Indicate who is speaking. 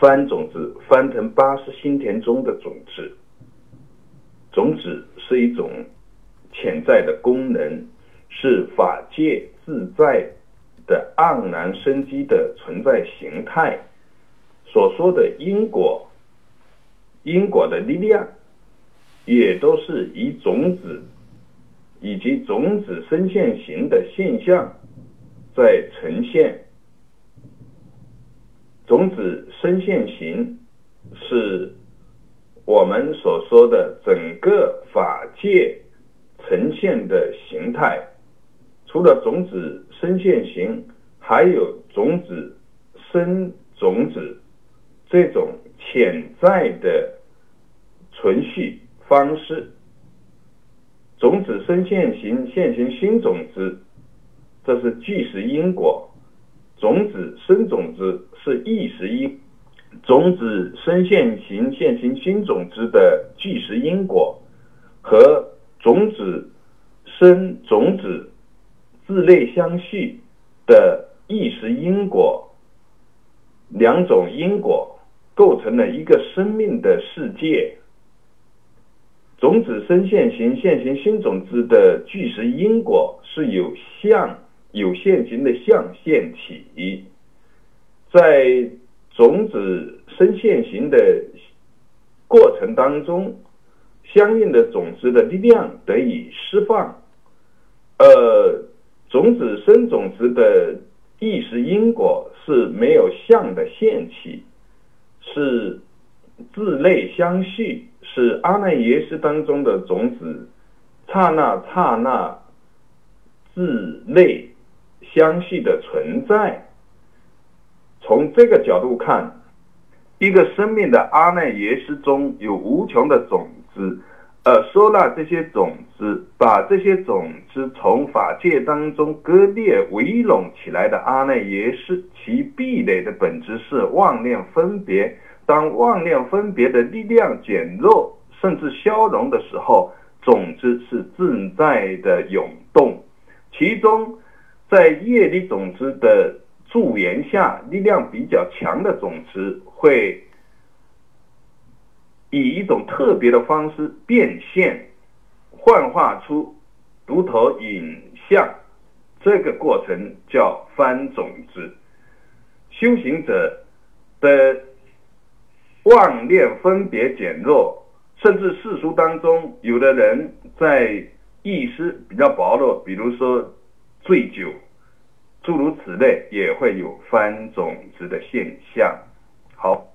Speaker 1: 翻种子，翻腾八十心田中的种子。种子是一种潜在的功能，是法界自在的盎然生机的存在形态。所说的因果，因果的力量，也都是以种子以及种子生现行的现象在呈现。种子生现行是。我们所说的整个法界呈现的形态，除了种子生现行，还有种子生种子这种潜在的存续方式。种子生现行，现行新种子，这是即时因果；生种子是意时因。种子生现行，现行新种子的即时因果，和种子生种子自类相续的意识因果，两种因果构成了一个生命的世界。种子生现行，现行新种子的即时因果是有相有现行的相现体，在。种子生现行的过程当中，相应的种子的力量得以释放。呃，种子生种子的意识因果是没有相的现起，是自内相续，是阿赖耶识当中的种子刹那刹那自内相续的存在。从这个角度看，一个生命的阿赖耶识中有无穷的种子，而收纳这些种子，把这些种子从法界当中割裂围拢起来的阿赖耶识，其壁垒的本质是妄念分别。当妄念分别的力量减弱甚至消融的时候，种子是自在的涌动。其中，在业力种子的。助缘下，力量比较强的种子会以一种特别的方式变现，幻化出独头影像。这个过程叫翻种子。修行者的妄念分别减弱，甚至世俗当中，有的人在意识比较薄弱，比如说醉酒。诸如此类也会有翻种子的现象。好。